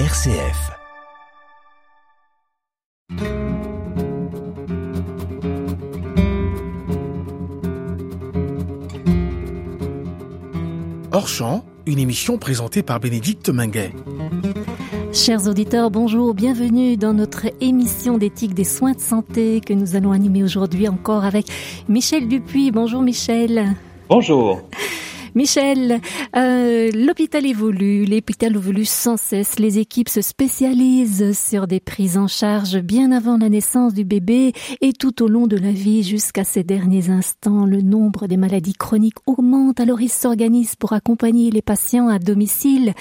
RCF. Hors champ, une émission présentée par Bénédicte Minguet. Chers auditeurs, bonjour, bienvenue dans notre émission d'éthique des soins de santé que nous allons animer aujourd'hui encore avec Michel Dupuis. Bonjour Michel. Bonjour. Michel, euh, l'hôpital évolue, l'hôpital évolue sans cesse, les équipes se spécialisent sur des prises en charge bien avant la naissance du bébé et tout au long de la vie jusqu'à ces derniers instants. Le nombre des maladies chroniques augmente, alors ils s'organisent pour accompagner les patients à domicile.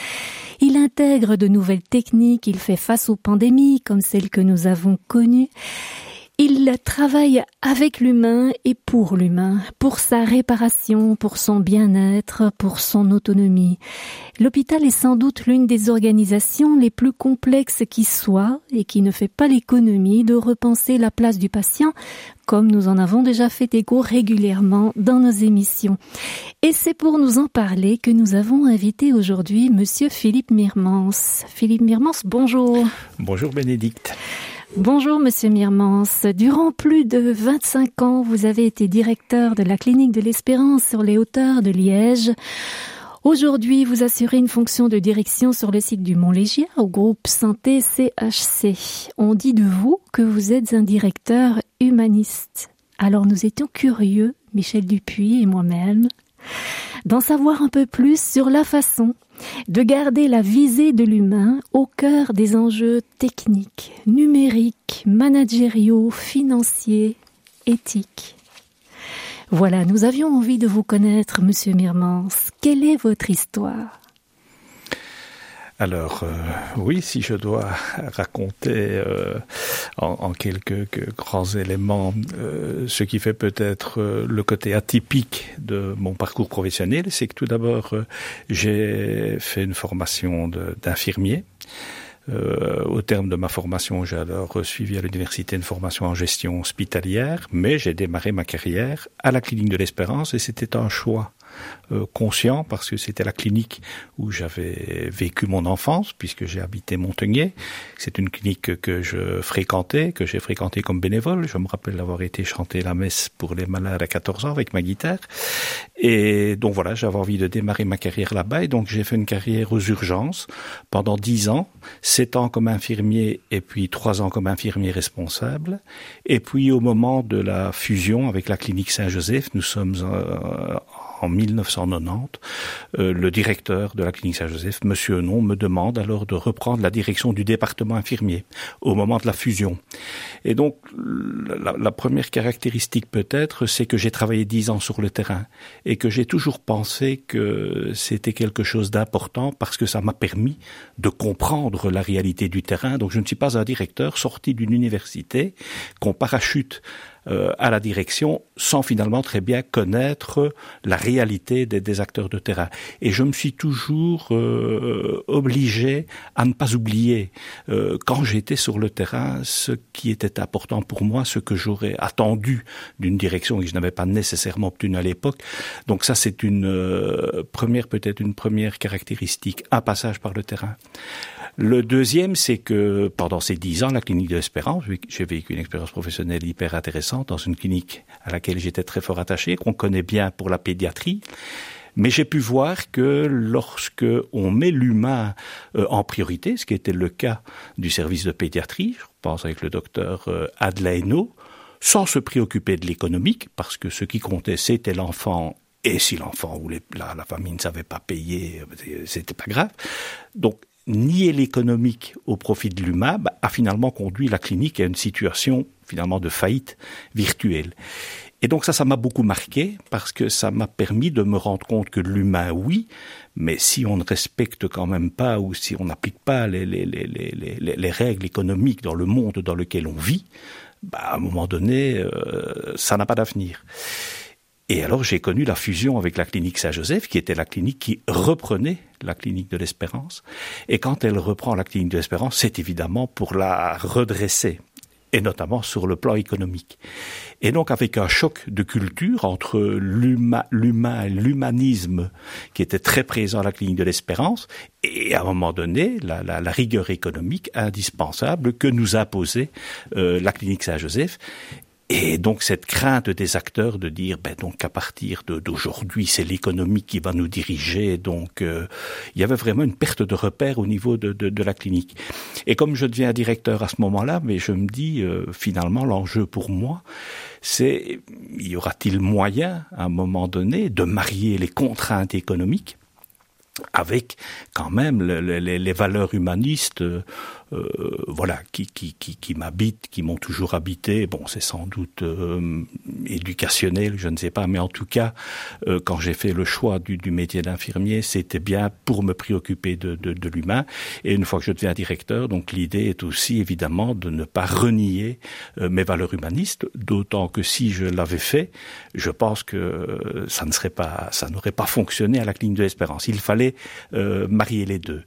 Il intègre de nouvelles techniques, il fait face aux pandémies comme celles que nous avons connues. Il travaille avec l'humain et pour l'humain, pour sa réparation, pour son bien-être, pour son autonomie. L'hôpital est sans doute l'une des organisations les plus complexes qui soit et qui ne fait pas l'économie de repenser la place du patient comme nous en avons déjà fait écho régulièrement dans nos émissions. Et c'est pour nous en parler que nous avons invité aujourd'hui monsieur Philippe Mirmans. Philippe Mirmans, bonjour. Bonjour Bénédicte. Bonjour Monsieur Mirmans. Durant plus de 25 ans, vous avez été directeur de la clinique de l'Espérance sur les hauteurs de Liège. Aujourd'hui, vous assurez une fonction de direction sur le site du Mont-Légier au groupe Santé CHC. On dit de vous que vous êtes un directeur humaniste. Alors nous étions curieux, Michel Dupuis et moi-même, d'en savoir un peu plus sur la façon de garder la visée de l'humain au cœur des enjeux techniques, numériques, managériaux, financiers, éthiques. Voilà, nous avions envie de vous connaître, Monsieur Mirmans. Quelle est votre histoire? Alors euh, oui, si je dois raconter euh, en, quelques, grands éléments euh, ce qui fait peut-être le côté atypique de mon parcours professionnel, c'est que tout d'abord j'ai fait une formation d'infirmier. au terme de ma formation, j'ai alors suivi à l'université une formation en gestion hospitalière, mais j'ai démarré ma carrière à la clinique de l'Espérance et c'était un choix euh, conscient parce que c'était la clinique où j'avais vécu mon enfance puisque j'ai habité Montagnier. C'est une clinique que je fréquentais, que j'ai fréquenté comme bénévole. Je me rappelle avoir été chanter la messe pour les malades à 14 ans avec ma guitare. Et donc voilà, j'avais envie de démarrer ma carrière là-bas et donc j'ai fait une carrière aux urgences pendant 10 ans, 7 ans comme infirmier et puis 3 ans comme infirmier responsable. Et puis au moment de la fusion avec la clinique Saint-Joseph, nous sommes euh, en 1990, euh, le directeur de la clinique Saint-Joseph, Monsieur Non, me demande alors de reprendre la direction du département infirmier au moment de la fusion. Et donc, la, la première caractéristique peut-être, c'est que j'ai travaillé dix ans sur le terrain et que j'ai toujours pensé que c'était quelque chose d'important parce que ça m'a permis de comprendre la réalité du terrain. Donc, je ne suis pas un directeur sorti d'une université qu'on parachute à la direction sans finalement très bien connaître la réalité des, acteurs de terrain. Et je me suis toujours euh, obligé à ne pas oublier euh, quand j'étais sur le terrain ce qui était important pour moi, ce que j'aurais attendu d'une direction que je n'avais pas nécessairement obtenu à l'époque. Donc ça c'est une première peut-être une première caractéristique, un passage par le terrain. Le deuxième, c'est que pendant ces dix ans, la clinique de l'Espérance, j'ai vécu une expérience professionnelle hyper intéressante dans une clinique à laquelle j'étais très fort attaché, qu'on connaît bien pour la pédiatrie. Mais j'ai pu voir que lorsque on met l'humain euh, en priorité, ce qui était le cas du service de pédiatrie, je pense avec le docteur euh, Adlaino, sans se préoccuper de l'économique, parce que ce qui comptait c'était l'enfant et si l'enfant ou la, la, famille ne savait pas payer, euh, c'était pas grave. Donc nier l'économique au profit de l'humain bah, a finalement conduit la clinique à une situation finalement de faillite virtuelle. Et donc ça, ça m'a beaucoup marqué parce que ça m'a permis de me rendre compte que l'humain, oui, mais si on ne respecte quand même pas ou si on n'applique pas les, les, les, les, règles économiques dans le monde dans lequel on vit, bah, à un moment donné, euh, ça n'a pas d'avenir. Et alors j'ai connu la fusion avec la clinique Saint-Joseph, qui était la clinique qui reprenait la clinique de l'Espérance. Et quand elle reprend la clinique de l'Espérance, c'est évidemment pour la redresser. et notamment sur le plan économique. Et donc avec un choc de culture entre l'humain, l'humain, l'humanisme qui était très présent à la clinique de l'Espérance et à un moment donné la rigueur économique indispensable que nous imposait euh, la clinique Saint-Joseph et donc cette crainte des acteurs de dire ben donc à partir d'aujourd'hui c'est l'économie qui va nous diriger donc euh, il y avait vraiment une perte de repère au niveau de, de, de, la clinique. Et comme je deviens directeur à ce moment-là mais je me dis euh, finalement l'enjeu pour moi c'est y aura-t-il moyen à un moment donné de marier les contraintes économiques avec quand même le, le, les valeurs humanistes euh, voilà, qui, qui, qui, qui m'habitent, qui m'ont toujours habité. Bon, c'est sans doute euh, éducationnel, je ne sais pas, mais en tout cas, euh, quand j'ai fait le choix du, du métier d'infirmier, c'était bien pour me préoccuper de, de, de l'humain. Et une fois que je deviens directeur, donc l'idée est aussi évidemment de ne pas renier euh, mes valeurs humanistes, d'autant que si je l'avais fait, je pense que ça ne serait pas, ça n'aurait pas fonctionné à la clinique de l'espérance. Il fallait euh, marier les deux.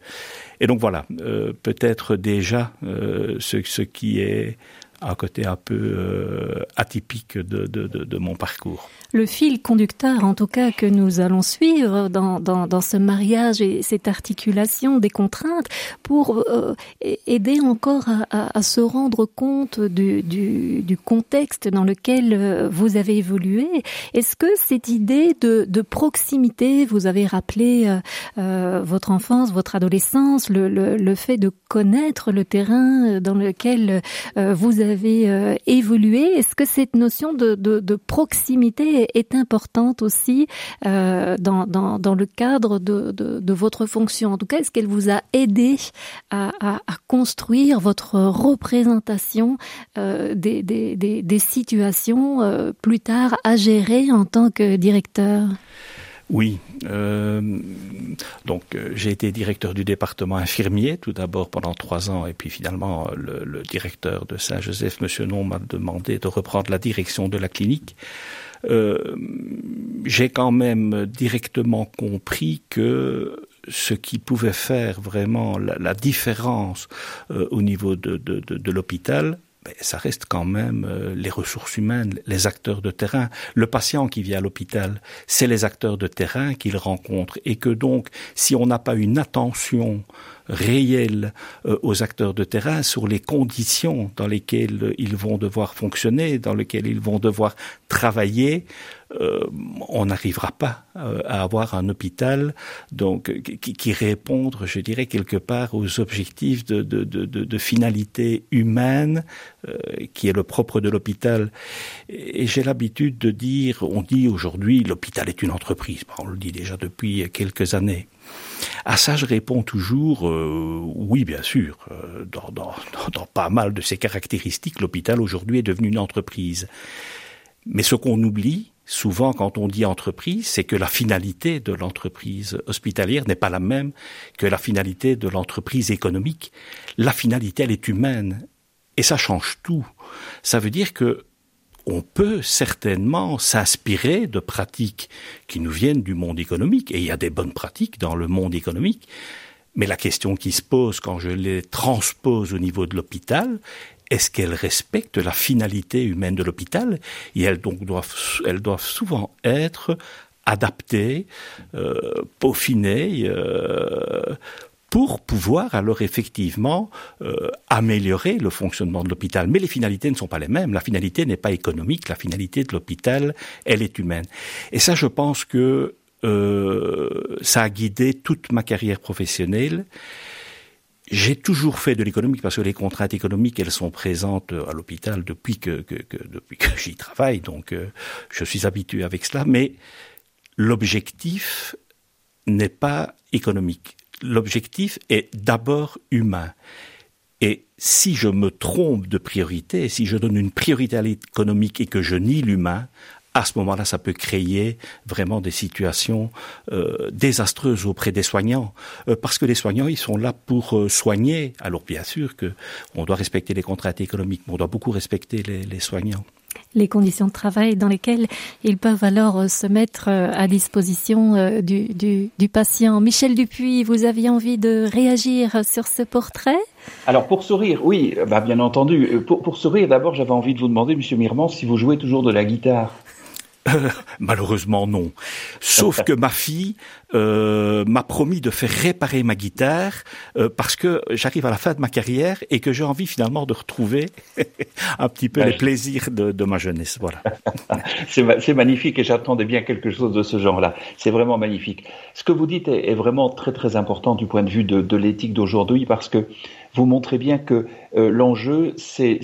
Et donc voilà, euh, peut-être déjà euh, ce, ce qui est un côté un peu euh, atypique de, de, de, de mon parcours. Le fil conducteur, en tout cas, que nous allons suivre dans, dans, dans ce mariage et cette articulation des contraintes pour euh, aider encore à, à, à se rendre compte du, du, du contexte dans lequel euh, vous avez évolué. Est-ce que cette idée de, de proximité, vous avez rappelé euh, euh, votre enfance, votre adolescence, le, le, le fait de connaître le terrain dans lequel euh, vous avez euh, évolué. Est-ce que cette notion de, de, de proximité est, importante aussi euh, dans, dans, dans, le cadre de, de, de votre fonction. En tout cas, est-ce qu'elle vous a aidé à, à, à, construire votre représentation euh, des, des, des, des situations euh, plus tard à gérer en tant que directeur? Oui, euh, donc euh, j'ai été directeur du département infirmier tout d'abord pendant trois ans et puis finalement le, le directeur de Saint-Joseph, Monsieur Non, m'a demandé de reprendre la direction de la clinique. Euh, j'ai quand même directement compris que ce qui pouvait faire vraiment la, la différence euh, au niveau de, de l'hôpital, ça reste quand même euh, les ressources humaines, les acteurs de terrain. Le patient qui vient à l'hôpital, c'est les acteurs de terrain qu'il rencontre et que donc, si on n'a pas une attention réelle euh, aux acteurs de terrain sur les conditions dans lesquelles ils vont devoir fonctionner, dans lesquelles ils vont devoir travailler, euh, on n'arrivera pas euh, à avoir un hôpital donc qui, qui répondre, je dirais quelque part aux objectifs de, de, de, de, finalité humaine euh, qui est le propre de l'hôpital. Et, j'ai l'habitude de dire, on dit aujourd'hui l'hôpital est une entreprise. On le dit déjà depuis quelques années. À ça, je réponds toujours euh, oui, bien sûr. Euh, dans, dans, dans pas mal de ces caractéristiques, l'hôpital aujourd'hui est devenu une entreprise. Mais ce qu'on oublie, souvent quand on dit entreprise, c'est que la finalité de l'entreprise hospitalière n'est pas la même que la finalité de l'entreprise économique. La finalité, elle est humaine. Et ça change tout. Ça veut dire que on peut certainement s'inspirer de pratiques qui nous viennent du monde économique, et il y a des bonnes pratiques dans le monde économique, mais la question qui se pose quand je les transpose au niveau de l'hôpital, est-ce qu'elles respectent la finalité humaine de l'hôpital et elles donc doivent elles doivent souvent être adaptées euh, peaufinées euh, pour pouvoir alors effectivement euh, améliorer le fonctionnement de l'hôpital. Mais les finalités ne sont pas les mêmes. La finalité n'est pas économique. La finalité de l'hôpital elle est humaine. Et ça je pense que euh, ça a guidé toute ma carrière professionnelle J'ai toujours fait de l'économique parce que les contraintes économiques elles sont présentes à l'hôpital depuis que, que, que depuis que j'y travaille. Donc euh, je suis habitué avec cela. Mais l'objectif n'est pas économique. L'objectif est d'abord humain. Et si je me trompe de priorité si je donne une priorité à l'économique et que je nie l'humain à ce moment là ça peut créer vraiment des situations euh, désastreuses auprès des soignants. Euh, parce que les soignants ils sont là pour euh, soigner. Alors bien sûr que on doit respecter les contraintes économiques mais on doit beaucoup respecter les, les soignants. Les conditions de travail dans lesquelles ils peuvent alors euh, se mettre euh, à disposition du, du, du patient. Michel dupuis vous aviez envie de réagir sur ce portrait? Alors pour sourire, oui, bah bien entendu. Pour, pour sourire, d'abord j'avais envie de vous demander, Monsieur Mirman, si vous jouez toujours de la guitare. malheureusement non. Sauf que ma fille euh, m'a promis de faire réparer ma guitare euh, parce que j'arrive à la fin de ma carrière et que j'ai envie finalement de retrouver un petit peu les plaisirs de, ma jeunesse. Voilà. c'est magnifique et j'attendais bien quelque chose de ce genre-là. C'est vraiment magnifique. Ce que vous dites est, vraiment très très important du point de vue de, de l'éthique d'aujourd'hui parce que vous montrez bien que euh, l'enjeu c'est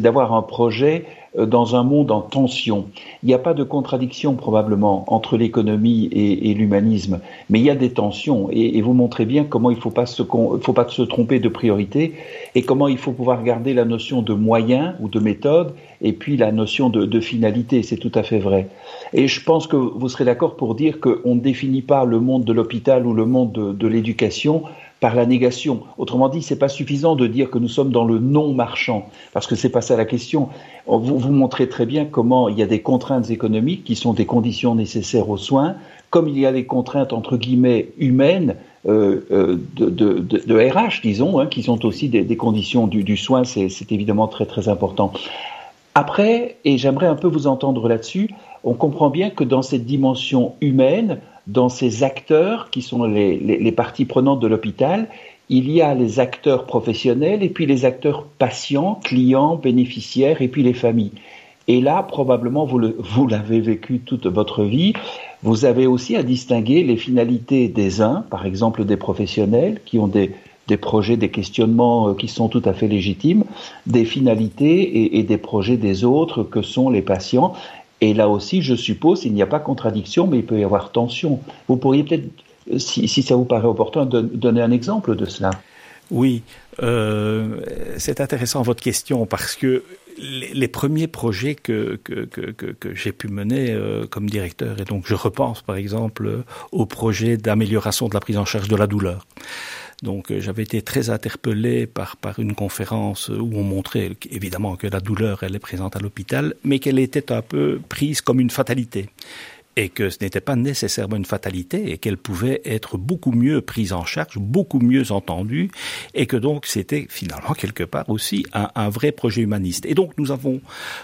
d'avoir un projet euh, dans un monde en tension. Il n'y a pas de contradiction probablement entre l'économie et, l'humanisme, mais il y a des tensions et, vous montrez bien comment il ne faut, pas se, tromper de priorité et comment il faut pouvoir garder la notion de moyen ou de méthode et puis la notion de, finalité, c'est tout à fait vrai. Et je pense que vous serez d'accord pour dire qu'on ne définit pas le monde de l'hôpital ou le monde de, de l'éducation par la négation. Autrement dit, c'est pas suffisant de dire que nous sommes dans le non marchand, parce que c'est pas ça la question. Vous, montrez très bien comment il y a des contraintes économiques qui sont des conditions nécessaires aux soins, comme il y a des contraintes entre guillemets humaines euh, euh de, RH, disons, hein, qui sont aussi des, des conditions du, du soin. C'est évidemment très très important. Après, et j'aimerais un peu vous entendre là-dessus, on comprend bien que dans cette dimension humaine, dans ces acteurs qui sont les, les, parties prenantes de l'hôpital, il y a les acteurs professionnels et puis les acteurs patients, clients, bénéficiaires et puis les familles. Et là, probablement, vous, vous l'avez vécu toute votre vie, vous avez aussi à distinguer les finalités des uns, par exemple des professionnels qui ont des, des projets, des questionnements euh, qui sont tout à fait légitimes, des finalités et des projets des autres que sont les patients. Et là aussi, je suppose, il n'y a pas contradiction, mais il peut y avoir tension. Vous pourriez peut-être, si, ça vous paraît opportun, donner un exemple de cela. Oui, euh, c'est intéressant votre question parce que les, premiers projets que, que, que, que j'ai pu mener euh, comme directeur, et donc je repense par exemple au projet d'amélioration de la prise en charge de la douleur. Donc euh, j'avais été très interpellé par, par une conférence où on montrait évidemment que la douleur, elle est présente à l'hôpital, mais qu'elle était un peu prise comme une fatalité et que ce n'était pas nécessairement une fatalité et qu'elle pouvait être beaucoup mieux prise en charge, beaucoup mieux entendue et que donc c'était finalement quelque part aussi un, un, vrai projet humaniste. Et donc nous avons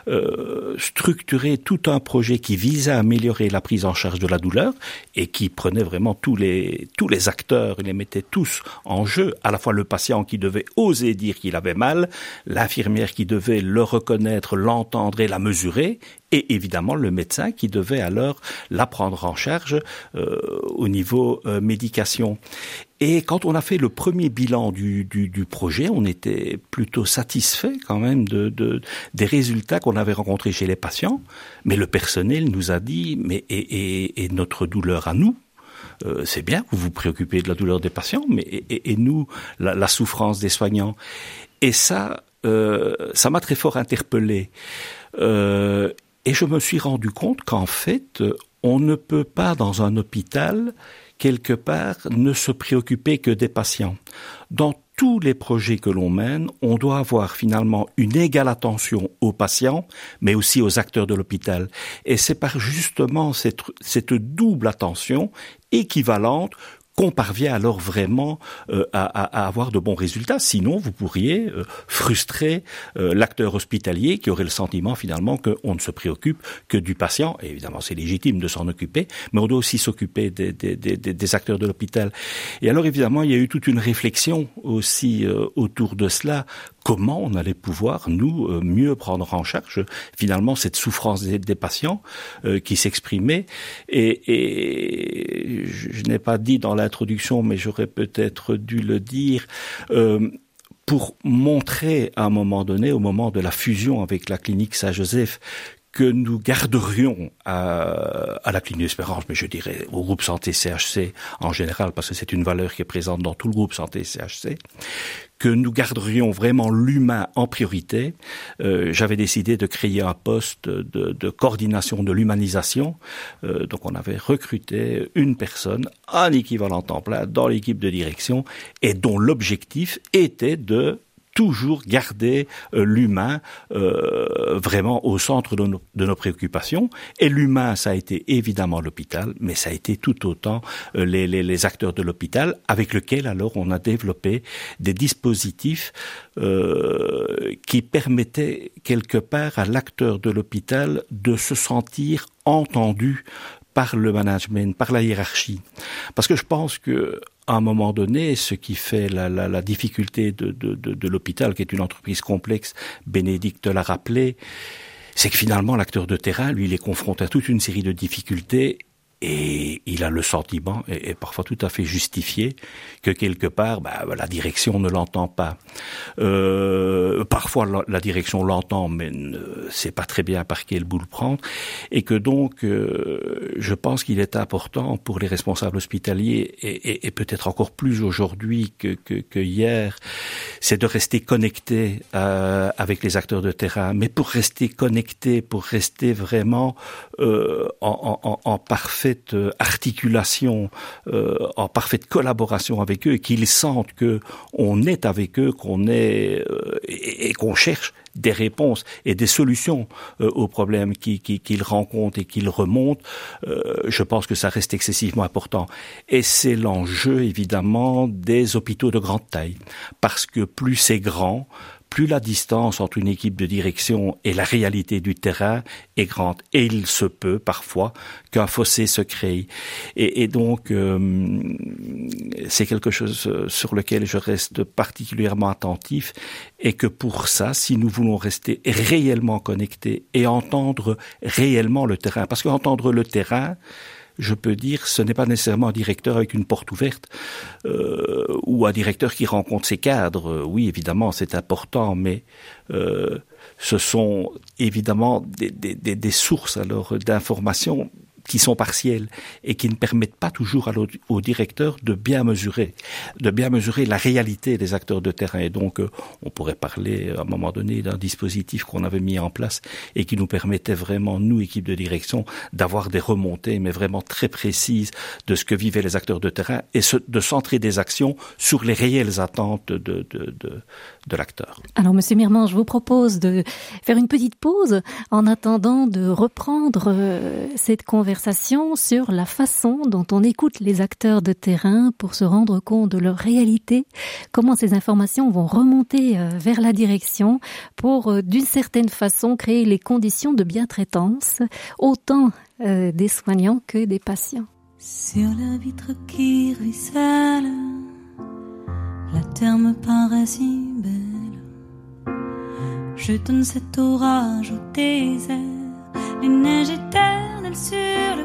euh, structuré tout un projet qui visait à améliorer la prise en charge de la douleur et qui prenait vraiment tous les tous les acteurs, et les mettait tous en jeu, à la fois le patient qui devait oser dire qu'il avait mal, l'infirmière qui devait le reconnaître, l'entendre et la mesurer, et évidemment le médecin qui devait alors la prendre en charge euh, au niveau euh, médication. Et quand on a fait le premier bilan du, du, du projet, on était plutôt satisfait quand même de, de des résultats qu'on avait rencontrés chez les patients. Mais le personnel nous a dit, mais et, et, et notre douleur à nous, euh, c'est bien, vous vous préoccupez de la douleur des patients, mais et, et nous, la, la, souffrance des soignants. Et ça, euh, ça m'a très fort interpellé. Euh, et je me suis rendu compte qu'en fait, on ne peut pas dans un hôpital, quelque part, ne se préoccuper que des patients. Dans tous les projets que l'on mène, on doit avoir finalement une égale attention aux patients, mais aussi aux acteurs de l'hôpital. Et c'est par justement cette, cette double attention équivalente qu'on parvient alors vraiment euh, à, avoir de bons résultats. Sinon, vous pourriez euh, frustrer euh, l'acteur hospitalier qui aurait le sentiment finalement qu'on ne se préoccupe que du patient. Évidemment, c'est légitime de s'en occuper, mais on doit aussi s'occuper des, des, acteurs de l'hôpital. Et alors, évidemment, il y a eu toute une réflexion aussi autour de cela comment on allait pouvoir, nous, euh, mieux prendre en charge finalement cette souffrance des, patients euh, qui s'exprimait. Et, et, je, n'ai pas dit dans l'introduction, mais j'aurais peut-être dû le dire. Euh, pour montrer à un moment donné, au moment de la fusion avec la clinique Saint-Joseph, que nous garderions à, à, la clinique Espérance, mais je dirais au groupe santé CHC en général, parce que c'est une valeur qui est présente dans tout le groupe santé CHC, que nous garderions vraiment l'humain en priorité, euh, j'avais décidé de créer un poste de, de coordination de l'humanisation. Euh, donc on avait recruté une personne, un équivalent temps plein, dans l'équipe de direction, et dont l'objectif était de toujours garder euh, l'humain euh, vraiment au centre de nos, préoccupations. Et l'humain, ça a été évidemment l'hôpital, mais ça a été tout autant euh, les, acteurs de l'hôpital, avec lesquels alors on a développé des dispositifs qui permettaient quelque part à l'acteur de l'hôpital de se sentir entendu par le management, par la hiérarchie. Parce que je pense que à un moment donné, ce qui fait la, difficulté de, de l'hôpital, qui est une entreprise complexe, Bénédicte l'a rappelé, c'est que finalement l'acteur de terrain, lui, il est confronté à toute une série de difficultés et il a le sentiment, et, parfois tout à fait justifié, que quelque part, bah, la direction ne l'entend pas. Euh, parfois la, la direction l'entend, mais ne sait pas très bien par quel bout le prendre, et que donc, euh, je pense qu'il est important pour les responsables hospitaliers, et, et, et peut-être encore plus aujourd'hui que, que, que, hier, c'est de rester connecté euh, avec les acteurs de terrain, mais pour rester connecté, pour rester vraiment euh, en, en, en parfait parfaite euh, articulation, euh, en parfaite collaboration avec eux, et qu'ils sentent que on est avec eux, qu'on est euh, et, qu'on cherche des réponses et des solutions euh, aux problèmes qu'ils qui, qui rencontrent et qu'ils remontent, euh, je pense que ça reste excessivement important. Et c'est l'enjeu évidemment des hôpitaux de grande taille, parce que plus c'est grand, plus la distance entre une équipe de direction et la réalité du terrain est grande. Et il se peut parfois qu'un fossé se crée. Et, donc, euh, c'est quelque chose sur lequel je reste particulièrement attentif et que pour ça, si nous voulons rester réellement connectés et entendre réellement le terrain, parce qu'entendre le terrain, je peux dire, ce n'est pas nécessairement un directeur avec une porte ouverte euh, ou un directeur qui rencontre ses cadres. Oui, évidemment, c'est important, mais euh, ce sont évidemment des, des, des sources alors d'informations qui sont partielles et qui ne permettent pas toujours au directeur de bien mesurer, de bien mesurer la réalité des acteurs de terrain. Et donc, euh, on pourrait parler à un moment donné d'un dispositif qu'on avait mis en place et qui nous permettait vraiment, nous, équipe de direction, d'avoir des remontées, mais vraiment très précises de ce que vivaient les acteurs de terrain et de centrer des actions sur les réelles attentes de, de, de, de l'acteur. Alors, Monsieur Mirman, je vous propose de faire une petite pause en attendant de reprendre euh, cette conversation sur la façon dont on écoute les acteurs de terrain pour se rendre compte de leur réalité, comment ces informations vont remonter euh, vers la direction pour, euh, d'une certaine façon, créer les conditions de bien-traitance, autant euh, des soignants que des patients. Sur la vitre qui ruisselle, la terre me paraît si belle. Je donne cet orage au désert, les neiges éternelles sur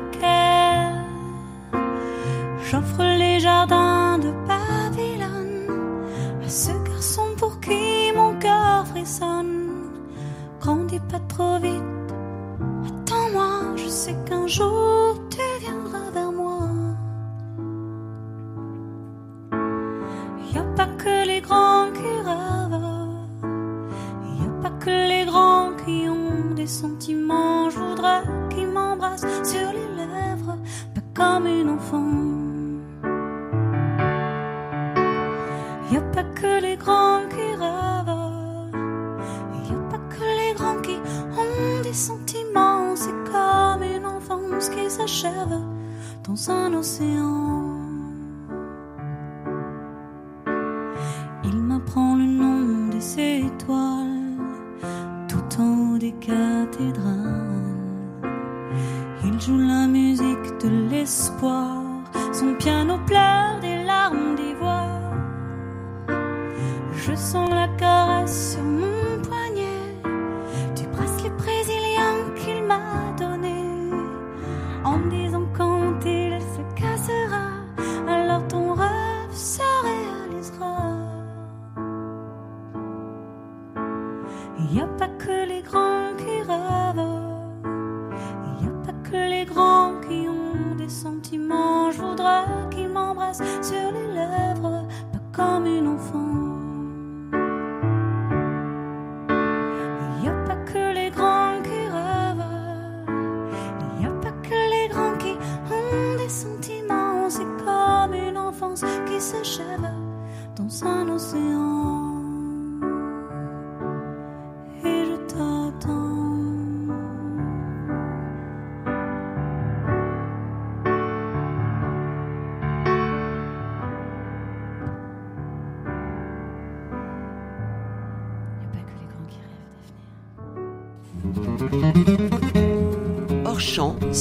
J'offre les jardins de Babylone à ce garçon pour qui mon cœur frissonne. Grandis pas trop vite, attends-moi, je sais qu'un jour Je voudrais qu'ils m'embrassent sur les lèvres, pas comme une enfant. Y a pas que les grands qui rêvent, y a pas que les grands qui ont des sentiments. C'est comme une enfance qui s'achève dans un océan.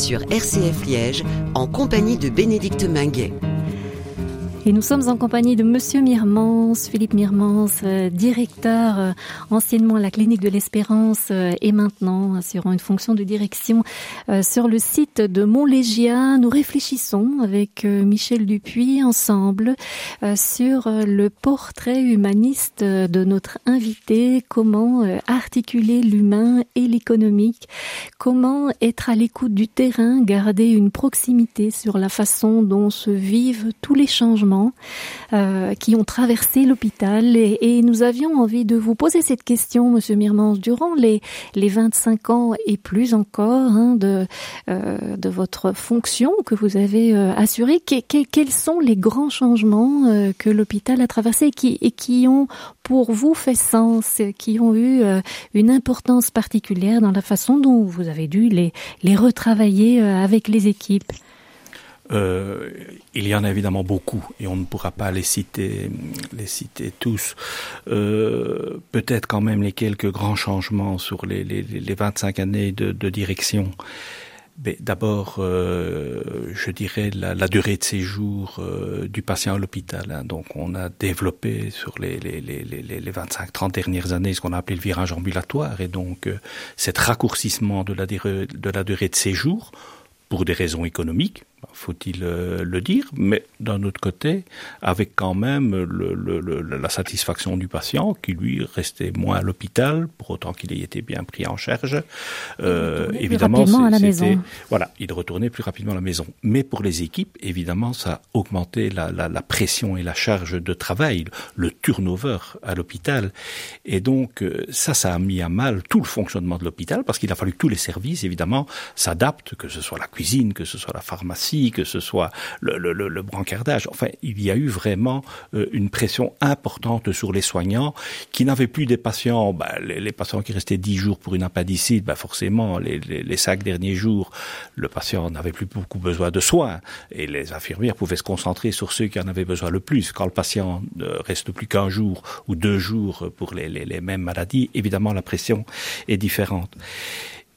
Sur RCF Liège en compagnie de Bénédicte Minguet. Et nous sommes en compagnie de Monsieur Mirmans, Philippe Mirmans, euh, directeur euh, anciennement à la clinique de l'Espérance euh, et maintenant assurant une fonction de direction sur le site de Montlégia. Nous réfléchissons avec Michel Dupuis ensemble sur le portrait humaniste de notre invité, comment articuler l'humain et l'économique, comment être à l'écoute du terrain, garder une proximité sur la façon dont se vivent tous les changements euh, qui ont traversé l'hôpital et, nous avions envie de vous poser cette question, Monsieur Mirmans, durant les, les 25 ans et plus encore hein, de, euh, de votre fonction que vous avez euh, assurée, quels sont les grands changements que l'hôpital a traversés et qui, ont pour vous fait sens, qui ont eu une importance particulière dans la façon dont vous avez dû les retravailler avec les équipes? Euh, il y en a évidemment beaucoup et on ne pourra pas les citer, les citer tous. Euh, Peut-être quand même les quelques grands changements sur les, les, les 25 années de, direction. D'abord, euh, je dirais la, durée de séjour du patient à l'hôpital. Hein. Donc, on a développé sur les, les, les, les 25-30 dernières années ce qu'on a appelé le virage ambulatoire. Et donc, cet raccourcissement de la durée de séjour, pour des raisons économiques, faut-il euh, le dire, mais d'un autre côté, avec quand même le, le, la satisfaction du patient qui lui restait moins à l'hôpital, pour autant qu'il ait été bien pris en charge. Euh, évidemment, à la maison. voilà, il retournait plus rapidement à la maison. Mais pour les équipes, évidemment, ça a augmenté la, la, la pression et la charge de travail, le turnover à l'hôpital, et donc euh, ça, ça a mis à mal tout le fonctionnement de l'hôpital parce qu'il a fallu que tous les services, évidemment, s'adaptent, que ce soit la cuisine, que ce soit la pharmacie que ce soit le, brancardage. Enfin, il y a eu vraiment euh, une pression importante sur les soignants qui n'avaient plus des patients, bah, les, patients qui restaient dix jours pour une appendicite, bah, forcément, les, les, derniers jours, le patient n'avait plus beaucoup besoin de soins et les infirmières pouvaient se concentrer sur ceux qui en avaient besoin le plus. Quand le patient ne reste plus qu'un jour ou deux jours pour les mêmes maladies, évidemment, la pression est différente.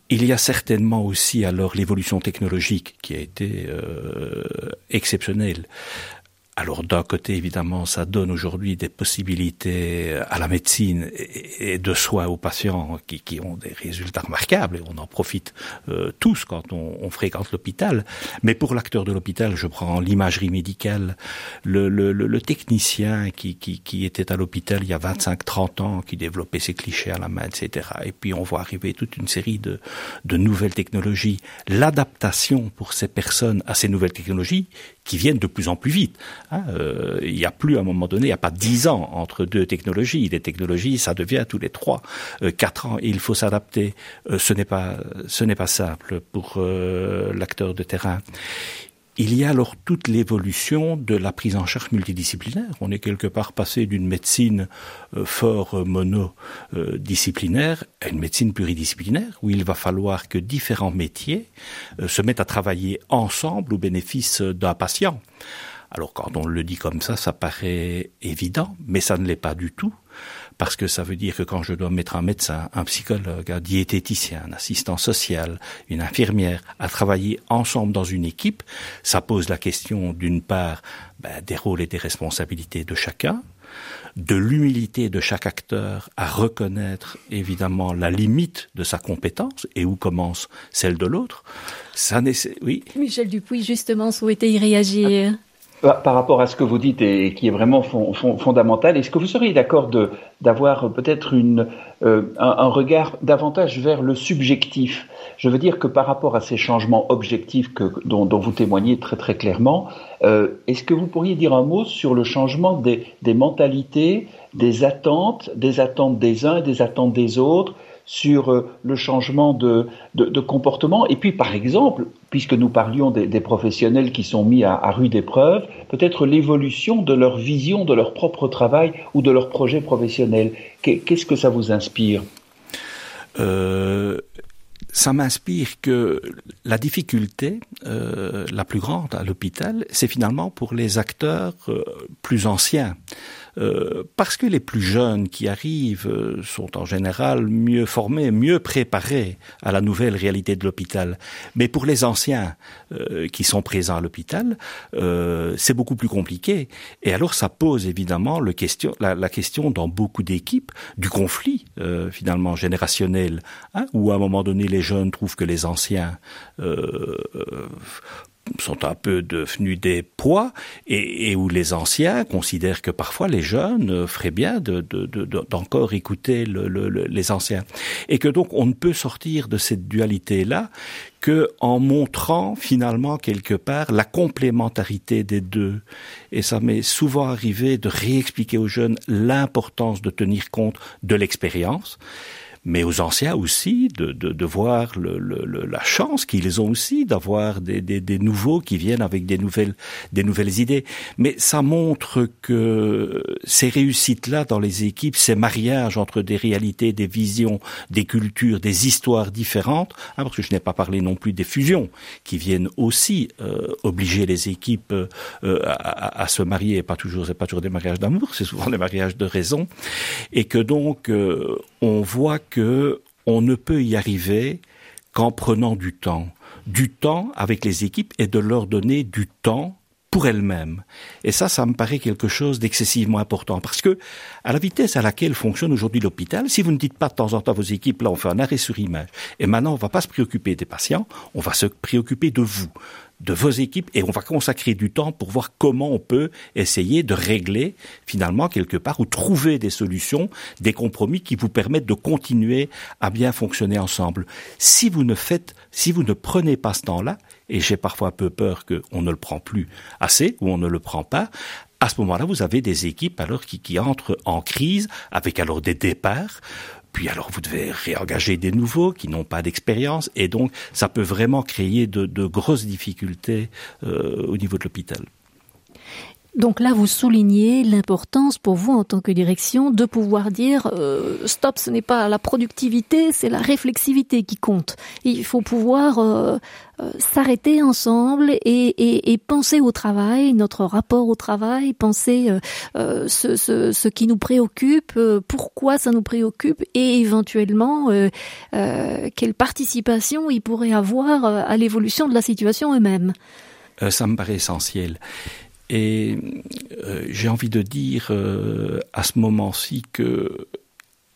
Il y a certainement aussi alors l'évolution technologique qui a été euh, exceptionnelle. Alors d'un côté, évidemment, ça donne aujourd'hui des possibilités à la médecine et de soins aux patients qui, qui ont des résultats remarquables et on en profite euh, tous quand on, on fréquente l'hôpital. Mais pour l'acteur de l'hôpital, je prends l'imagerie médicale, le, le, le, technicien qui, qui, qui était à l'hôpital il y a 25-30 ans, qui développait ses clichés à la main, etc. Et puis on voit arriver toute une série de, de nouvelles technologies. L'adaptation pour ces personnes à ces nouvelles technologies qui viennent de plus en plus vite. Hein, euh, il n'y a plus à un moment donné, il n'y a pas dix ans entre deux technologies. Les technologies, ça devient tous les trois, euh, quatre ans. Il faut s'adapter. Euh, ce n'est pas, ce n'est pas simple pour l'acteur de terrain. Il y a alors toute l'évolution de la prise en charge multidisciplinaire. On est quelque part passé d'une médecine fort monodisciplinaire à une médecine pluridisciplinaire où il va falloir que différents métiers se mettent à travailler ensemble au bénéfice d'un patient. Alors quand on le dit comme ça, ça paraît évident, mais ça ne l'est pas du tout parce que ça veut dire que quand je dois mettre un médecin, un psychologue, un diététicien, un assistant social, une infirmière à travailler ensemble dans une équipe, ça pose la question d'une part ben, des rôles et des responsabilités de chacun, de l'humilité de chaque acteur à reconnaître évidemment la limite de sa compétence et où commence celle de l'autre. Ça oui. Michel Dupuis justement souhaitait y réagir par rapport à ce que vous dites et qui est vraiment fondamental, est-ce que vous seriez d'accord d'avoir peut-être une euh, un, regard davantage vers le subjectif? Je veux dire que par rapport à ces changements objectifs que, dont, dont vous témoignez très très clairement, euh, est-ce que vous pourriez dire un mot sur le changement des, des mentalités, des attentes, des attentes des uns et des attentes des autres sur euh, le changement de, de, comportement. Et puis, par exemple, puisque nous parlions des, professionnels qui sont mis à, rude épreuve, peut-être l'évolution de leur vision de leur propre travail ou de leur projet professionnel. Qu'est-ce que ça vous inspire? Euh, ça m'inspire que la difficulté euh, la plus grande à l'hôpital, c'est finalement pour les acteurs plus anciens. Euh, parce que les plus jeunes qui arrivent euh, sont en général mieux formés, mieux préparés à la nouvelle réalité de l'hôpital. Mais pour les anciens euh, qui sont présents à l'hôpital, c'est beaucoup plus compliqué. Et alors ça pose évidemment le question, la, question dans beaucoup d'équipes du conflit finalement générationnel, hein, où à un moment donné les jeunes trouvent que les anciens sont un peu devenus des poids et, où les anciens considèrent que parfois les jeunes feraient bien d'encore de, écouter les anciens. Et que donc on ne peut sortir de cette dualité là que en montrant finalement quelque part la complémentarité des deux. Et ça m'est souvent arrivé de réexpliquer aux jeunes l'importance de tenir compte de l'expérience mais aux anciens aussi de, de, de voir le, le, la chance qu'ils ont aussi d'avoir des, des, des, nouveaux qui viennent avec des nouvelles, des nouvelles idées. Mais ça montre que ces réussites-là dans les équipes, ces mariages entre des réalités, des visions, des cultures, des histoires différentes, hein, parce que je n'ai pas parlé non plus des fusions qui viennent aussi euh, obliger les équipes euh, à, à, se marier. Pas toujours, pas toujours des mariages d'amour, c'est souvent des mariages de raison, et que donc euh, on voit que on ne peut y arriver qu'en prenant du temps. Du temps avec les équipes et de leur donner du temps pour elles-mêmes. Et ça, ça me paraît quelque chose d'excessivement important parce que, à la vitesse à laquelle fonctionne aujourd'hui l'hôpital, si vous ne dites pas de temps en temps à vos équipes, là, on fait un arrêt sur image, et maintenant, on va pas se préoccuper des patients, on va se préoccuper de vous de vos équipes et on va consacrer du temps pour voir comment on peut essayer de régler finalement quelque part ou trouver des solutions, des compromis qui vous permettent de continuer à bien fonctionner ensemble. Si vous ne faites, si vous ne prenez pas ce temps-là, et j'ai parfois un peu peur qu'on ne le prend plus assez ou on ne le prend pas, à ce moment-là, vous avez des équipes alors qui, qui entrent en crise avec alors des départs, puis alors vous devez réengager des nouveaux qui n'ont pas d'expérience, et donc ça peut vraiment créer de, grosses difficultés euh, au niveau de l'hôpital. Donc là, vous soulignez l'importance pour vous en tant que direction de pouvoir dire euh, stop, ce n'est pas la productivité, c'est la réflexivité qui compte. Il faut pouvoir euh, euh, s'arrêter ensemble et, et, et, penser au travail, notre rapport au travail, penser euh, euh, ce, ce, ce, qui nous préoccupe, pourquoi ça nous préoccupe et éventuellement quelle participation il pourrait avoir à l'évolution de la situation eux-mêmes. ça me paraît essentiel. Et euh, j'ai envie de dire euh, à ce moment-ci que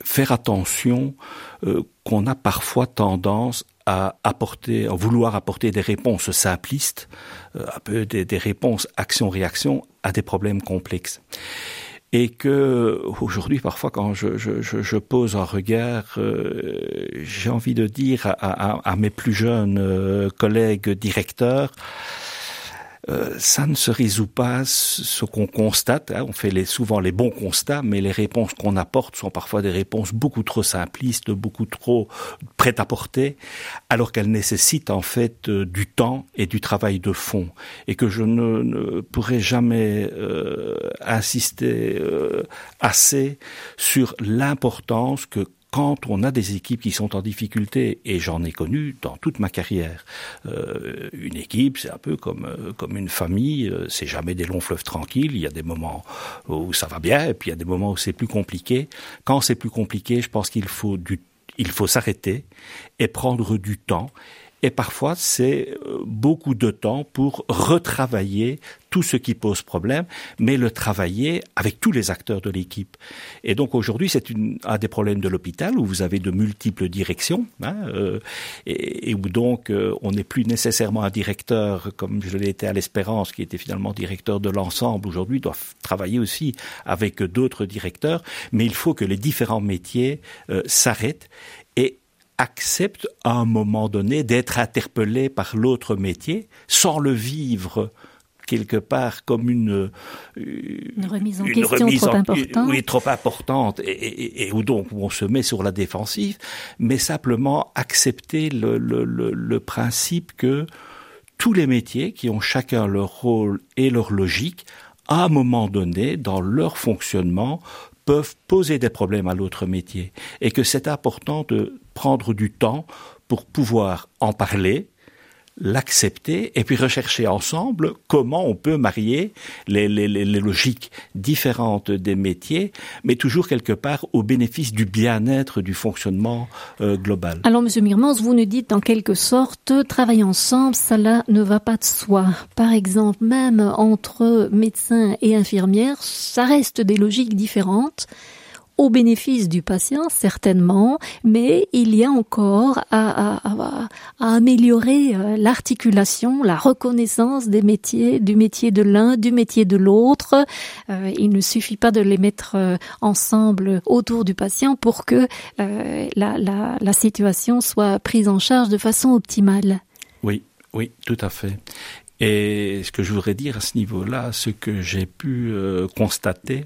faire attention euh, qu'on a parfois tendance à apporter, à vouloir apporter des réponses simplistes, un peu des, des réponses action-réaction à des problèmes complexes. Et que aujourd'hui parfois quand je, je, je pose un regard, euh, j'ai envie de dire à, à, à mes plus jeunes euh, collègues directeurs, euh, ça ne se résout pas ce qu'on constate. Hein. on fait les, souvent les bons constats, mais les réponses qu'on apporte sont parfois des réponses beaucoup trop simplistes, beaucoup trop prêtes à porter, alors qu'elles nécessitent en fait euh, du temps et du travail de fond, et que je ne, ne pourrais jamais euh, insister euh, assez sur l'importance que quand on a des équipes qui sont en difficulté, et j'en ai connu dans toute ma carrière, euh, une équipe, c'est un peu comme euh, comme une famille, euh, c'est jamais des longs fleuves tranquilles. Il y a des moments où ça va bien, et puis il y a des moments où c'est plus compliqué. Quand c'est plus compliqué, je pense qu'il faut du il faut s'arrêter et prendre du temps et parfois, c'est euh, beaucoup de temps pour retravailler tout ce qui pose problème, mais le travailler avec tous les acteurs de l'équipe. Et donc aujourd'hui, c'est un des problèmes de l'hôpital où vous avez de multiples directions, hein, euh, et, et, où donc euh, on n'est plus nécessairement un directeur comme je l'étais à l'Espérance, qui était finalement directeur de l'ensemble. Aujourd'hui, doit travailler aussi avec d'autres directeurs, mais il faut que les différents métiers euh, s'arrêtent accepte à un moment donné d'être interpellé par l'autre métier sans le vivre quelque part comme une, une remise en une question remise trop en, importante. Oui, trop importante, et, et, et, où donc on se met sur la défensive, mais simplement accepter le, le, le, le principe que tous les métiers qui ont chacun leur rôle et leur logique, à un moment donné, dans leur fonctionnement, peuvent poser des problèmes à l'autre métier et que c'est important de prendre du temps pour pouvoir en parler, l'accepter et puis rechercher ensemble comment on peut marier les, les, les, logiques différentes des métiers, mais toujours quelque part au bénéfice du bien-être du fonctionnement euh, global. Alors, Monsieur Mirmans, vous nous dites en quelque sorte, travailler ensemble, cela ne va pas de soi. Par exemple, même entre médecins et infirmières, ça reste des logiques différentes au bénéfice du patient, certainement, mais il y a encore à, améliorer euh, l'articulation, la reconnaissance des métiers, du métier de l'un, du métier de l'autre. Euh, il ne suffit pas de les mettre euh, ensemble autour du patient pour que la situation soit prise en charge de façon optimale. Oui, oui, tout à fait. Et ce que je voudrais dire à ce niveau-là, ce que j'ai pu constater,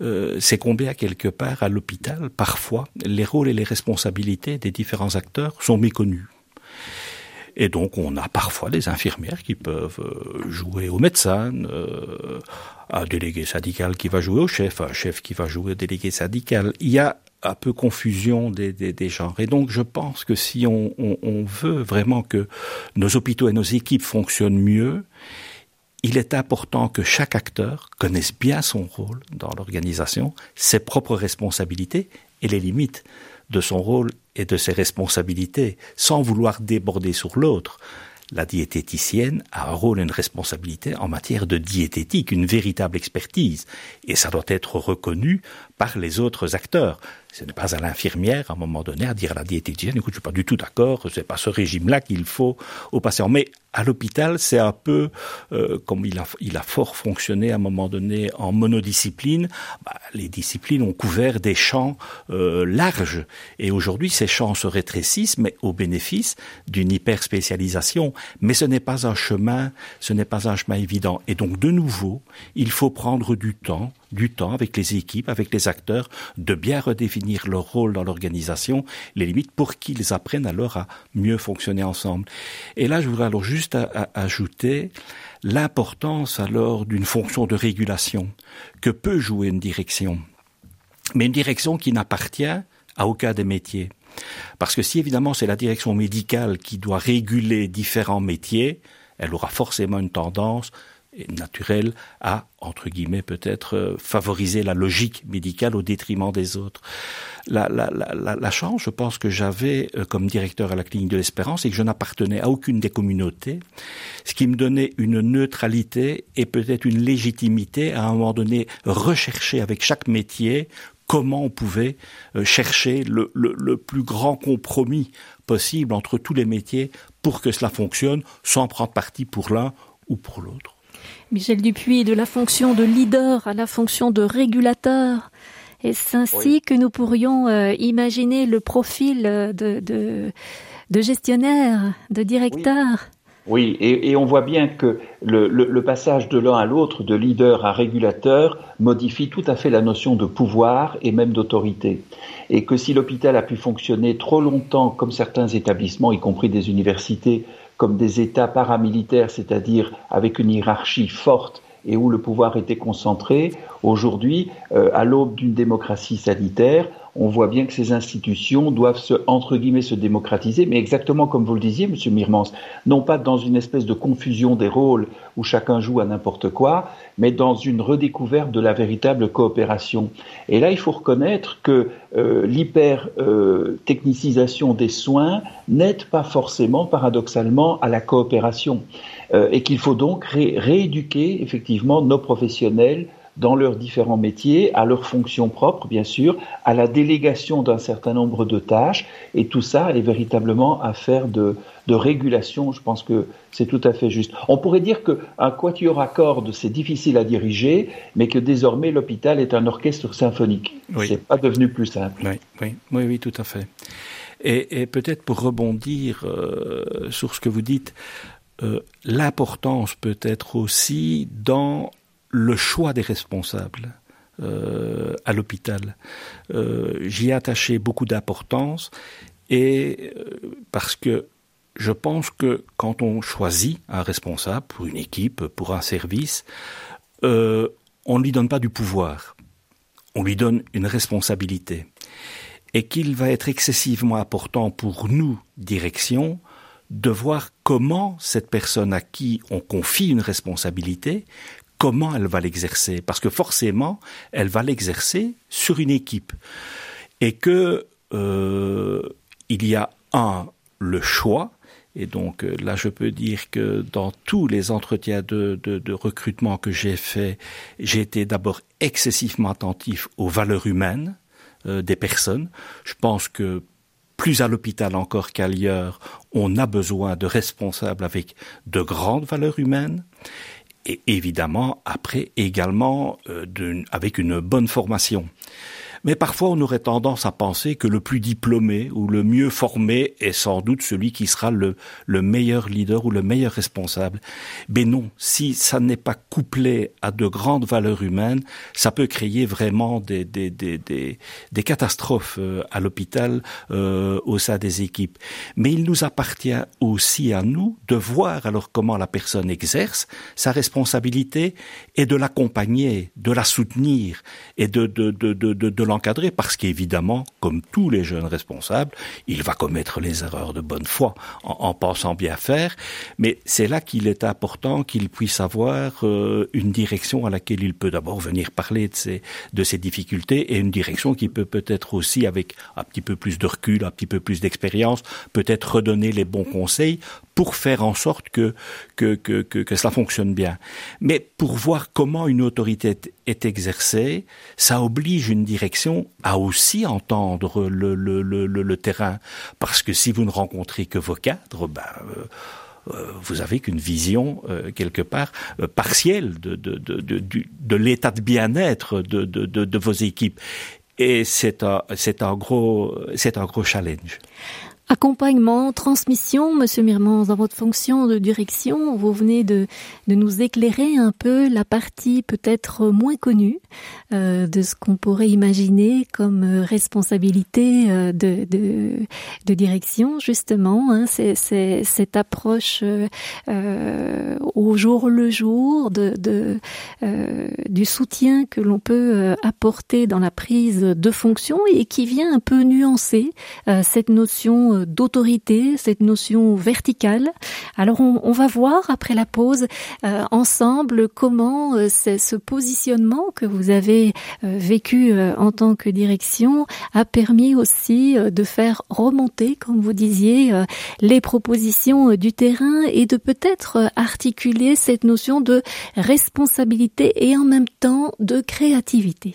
euh, c'est combien quelque part à l'hôpital, parfois, les rôles et les responsabilités des différents acteurs sont méconnus. Et donc on a parfois des infirmières qui peuvent euh, jouer au médecin, euh, un délégué syndical qui va jouer au chef, un chef qui va jouer au délégué syndical. Il y a un peu confusion des, des, des genres. Et donc je pense que si on, on, on veut vraiment que nos hôpitaux et nos équipes fonctionnent mieux, il est important que chaque acteur connaisse bien son rôle dans l'organisation, ses propres responsabilités et les limites de son rôle et de ses responsabilités, sans vouloir déborder sur l'autre. La diététicienne a un rôle et une responsabilité en matière de diététique, une véritable expertise, et ça doit être reconnu par les autres acteurs. Ce n'est pas à l'infirmière, à un moment donné, à dire à la diététicienne, écoute, je suis pas du tout d'accord, c'est pas ce régime-là qu'il faut au patient. Mais à l'hôpital, c'est un peu euh, comme il a, il a fort fonctionné à un moment donné en monodiscipline. Bah, les disciplines ont couvert des champs euh, larges, et aujourd'hui, ces champs se rétrécissent, mais au bénéfice d'une hyper spécialisation. Mais ce n'est pas un chemin, ce n'est pas un chemin évident. Et donc, de nouveau, il faut prendre du temps du temps avec les équipes, avec les acteurs, de bien redéfinir leur rôle dans l'organisation, les limites, pour qu'ils apprennent alors à mieux fonctionner ensemble. Et là, je voudrais alors juste ajouter l'importance alors d'une fonction de régulation que peut jouer une direction, mais une direction qui n'appartient à aucun des métiers. Parce que si évidemment c'est la direction médicale qui doit réguler différents métiers, elle aura forcément une tendance naturel à, entre guillemets, peut-être euh, favoriser la logique médicale au détriment des autres. La, la, la, la chance, je pense, que j'avais euh, comme directeur à la clinique de l'Espérance, c'est que je n'appartenais à aucune des communautés, ce qui me donnait une neutralité et peut-être une légitimité à un moment donné rechercher avec chaque métier comment on pouvait euh, chercher le, le, le, plus grand compromis possible entre tous les métiers pour que cela fonctionne sans prendre parti pour l'un ou pour l'autre. Michel Dupuis, de la fonction de leader à la fonction de régulateur. Est-ce ainsi oui. que nous pourrions euh, imaginer le profil euh, de, de, de gestionnaire, de directeur? Oui. oui, et, et, on voit bien que le, le, le passage de l'un à l'autre, de leader à régulateur, modifie tout à fait la notion de pouvoir et même d'autorité. Et que si l'hôpital a pu fonctionner trop longtemps comme certains établissements, y compris des universités, comme des États paramilitaires, c'est-à-dire avec une hiérarchie forte et où le pouvoir était concentré, aujourd'hui, euh, à l'aube d'une démocratie sanitaire, on voit bien que ces institutions doivent se, entre guillemets, se démocratiser, mais exactement comme vous le disiez, Monsieur Mirmans, non pas dans une espèce de confusion des rôles où chacun joue à n'importe quoi, mais dans une redécouverte de la véritable coopération. Et là, il faut reconnaître que euh, l'hyper-technicisation euh, des soins n'aide pas forcément, paradoxalement, à la coopération, et qu'il faut donc ré rééduquer effectivement nos professionnels dans leurs différents métiers, à leurs fonctions propres, bien sûr, à la délégation d'un certain nombre de tâches. Et tout ça est véritablement affaire de, de régulation. Je pense que c'est tout à fait juste. On pourrait dire qu'un quatuor à cordes, c'est difficile à diriger, mais que désormais l'hôpital est un orchestre symphonique. Oui. C'est pas devenu plus simple. Oui, oui, oui, oui tout à fait. Et, et peut-être pour rebondir euh, sur ce que vous dites, euh, l'importance peut être aussi dans le choix des responsables euh, à l'hôpital. Euh, J'y ai attaché beaucoup d'importance euh, parce que je pense que quand on choisit un responsable pour une équipe, pour un service, on ne lui donne pas du pouvoir, on lui donne une responsabilité et qu'il va être excessivement important pour nous, direction, de voir comment cette personne à qui on confie une responsabilité, comment elle va l'exercer, parce que forcément, elle va l'exercer sur une équipe, et que euh, il y a un le choix, et donc euh, là, je peux dire que dans tous les entretiens de, de, de recrutement que j'ai fait, j'ai été d'abord excessivement attentif aux valeurs humaines euh, des personnes. Je pense que plus à l'hôpital encore qu'ailleurs, on a besoin de responsables avec de grandes valeurs humaines et évidemment après également euh, avec une bonne formation. Mais parfois, on aurait tendance à penser que le plus diplômé ou le mieux formé est sans doute celui qui sera le, le meilleur leader ou le meilleur responsable. Mais non, si ça n'est pas couplé à de grandes valeurs humaines, ça peut créer vraiment des, des, des, des, des catastrophes euh, à l'hôpital, euh, au sein des équipes. Mais il nous appartient aussi à nous de voir alors comment la personne exerce sa responsabilité et de l'accompagner, de la soutenir et de, de, de, de, de encadrer parce qu'évidemment, comme tous les jeunes responsables, il va commettre les erreurs de bonne foi en, pensant bien faire. Mais c'est là qu'il est important qu'il puisse avoir euh, une direction à laquelle il peut d'abord venir parler de ses, de ses difficultés et une direction qui peut peut-être aussi, avec un petit peu plus de recul, un petit peu plus d'expérience, peut-être redonner les bons conseils pour faire en sorte que, que, que, que, que cela fonctionne bien. Mais pour voir comment une autorité est, exercée, ça oblige une direction à aussi entendre le, le, le, le, terrain. Parce que si vous ne rencontrez que vos cadres, ben, euh, euh vous avez qu'une vision euh, quelque part euh, partielle de, de, de, de, de l'état de bien-être de, de, de, de, vos équipes. Et c'est un, c'est un gros, c'est un gros challenge. Accompagnement, transmission, Monsieur Mirmans, dans votre fonction de direction, vous venez de, de nous éclairer un peu la partie peut-être moins connue euh, de ce qu'on pourrait imaginer comme responsabilité euh, de, de, de direction, justement. Hein, c'est, cette approche euh, au jour le jour de, de euh, du soutien que l'on peut euh, apporter dans la prise de fonction et qui vient un peu nuancer euh, cette notion d'autorité, cette notion verticale. Alors on, va voir après la pause euh, ensemble comment euh, ce positionnement que vous avez euh, vécu en tant que direction a permis aussi de faire remonter, comme vous disiez, les propositions du terrain et de peut-être articuler cette notion de responsabilité et en même temps de créativité.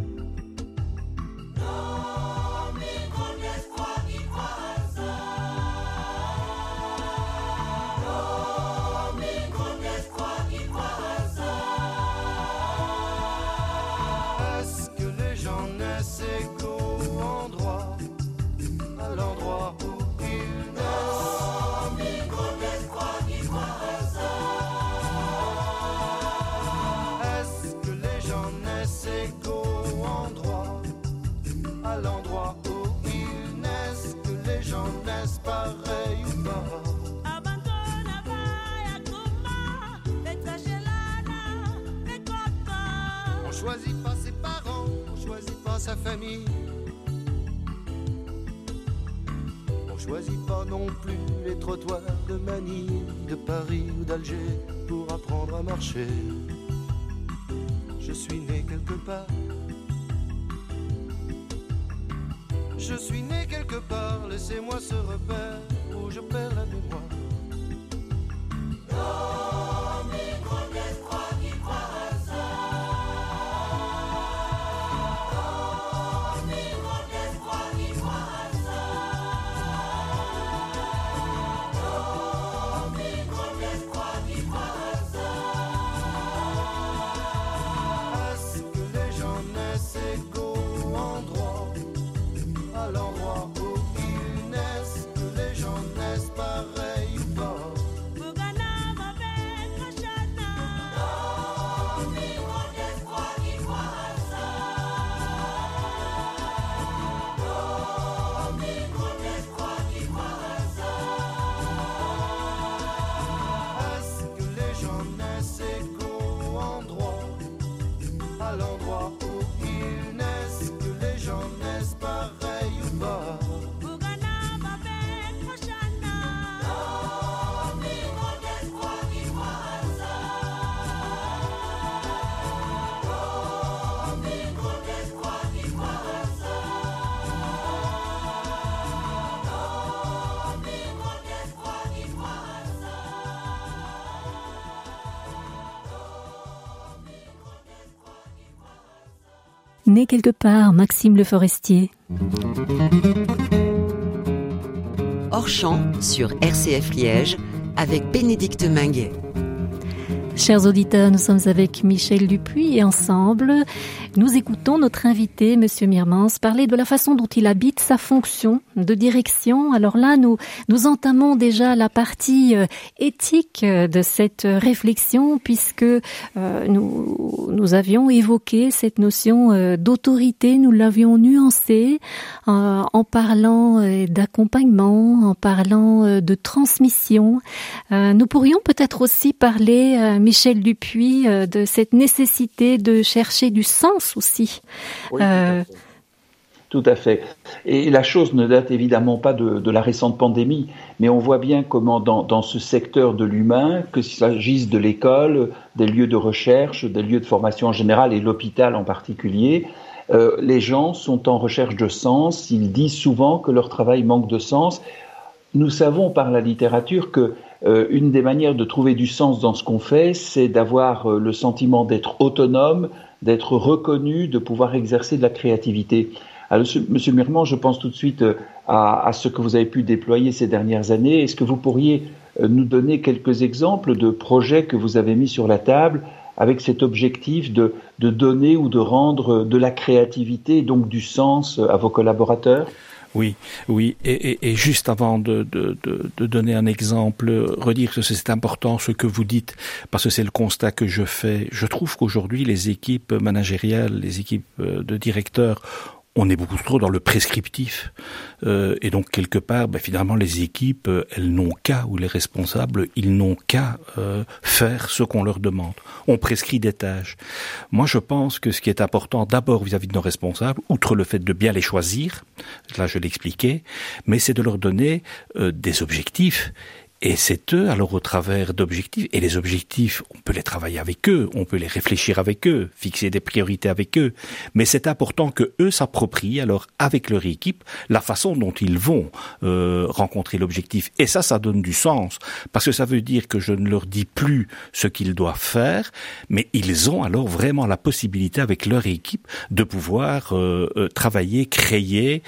Pour apprendre à marcher. Je suis né quelque part. Né quelque part, Maxime Le Forestier. Hors champ sur RCF Liège avec Bénédicte Minguet. Chers auditeurs, nous sommes avec Michel Dupuis et ensemble, nous écoutons notre invité, Monsieur Mirmans, parler de la façon dont il habite sa fonction de direction. Alors là, nous, nous entamons déjà la partie euh, éthique de cette réflexion puisque euh, nous, nous avions évoqué cette notion euh, d'autorité, nous l'avions nuancée euh, en parlant euh, d'accompagnement, en parlant euh, de transmission. Euh, nous pourrions peut-être aussi parler, euh, Michel Dupuis, euh, de cette nécessité de chercher du sens aussi. Oui, Euh, tout à fait. Et la chose ne date évidemment pas de, de la récente pandémie, mais on voit bien comment dans, dans ce secteur de l'humain, que s'agisse de l'école, des lieux de recherche, des lieux de formation en général et l'hôpital en particulier, euh, les gens sont en recherche de sens, ils disent souvent que leur travail manque de sens. Nous savons par la littérature que euh, une des manières de trouver du sens dans ce qu'on fait, c'est d'avoir euh, le sentiment d'être autonome, d'être reconnu, de pouvoir exercer de la créativité. Alors, monsieur, Mirmand, je pense tout de suite euh, à, à, ce que vous avez pu déployer ces dernières années. Est-ce que vous pourriez euh, nous donner quelques exemples de projets que vous avez mis sur la table avec cet objectif de, de donner ou de rendre de la créativité, donc du sens à vos collaborateurs? Oui, oui, et, et, et juste avant de, de, de, de, donner un exemple, redire que c'est important ce que vous dites, parce que c'est le constat que je fais. Je trouve qu'aujourd'hui, les équipes managériales, les équipes de directeurs on est beaucoup trop dans le prescriptif. Euh, et donc, quelque part, ben, finalement, les équipes, elles n'ont qu'à, ou les responsables, ils n'ont qu'à euh, faire ce qu'on leur demande. On prescrit des tâches. Moi, je pense que ce qui est important, d'abord vis-à-vis de nos responsables, outre le fait de bien les choisir, là je l'expliquais, mais c'est de leur donner euh, des objectifs et c'est eux, alors au travers d'objectifs, et les objectifs, on peut les travailler avec eux, on peut les réfléchir avec eux, fixer des priorités avec eux, mais c'est important que eux s'approprient, alors avec leur équipe, la façon dont ils vont euh, rencontrer l'objectif. Et ça, ça donne du sens, parce que ça veut dire que je ne leur dis plus ce qu'ils doivent faire, mais ils ont alors vraiment la possibilité avec leur équipe de pouvoir euh, euh, travailler, créer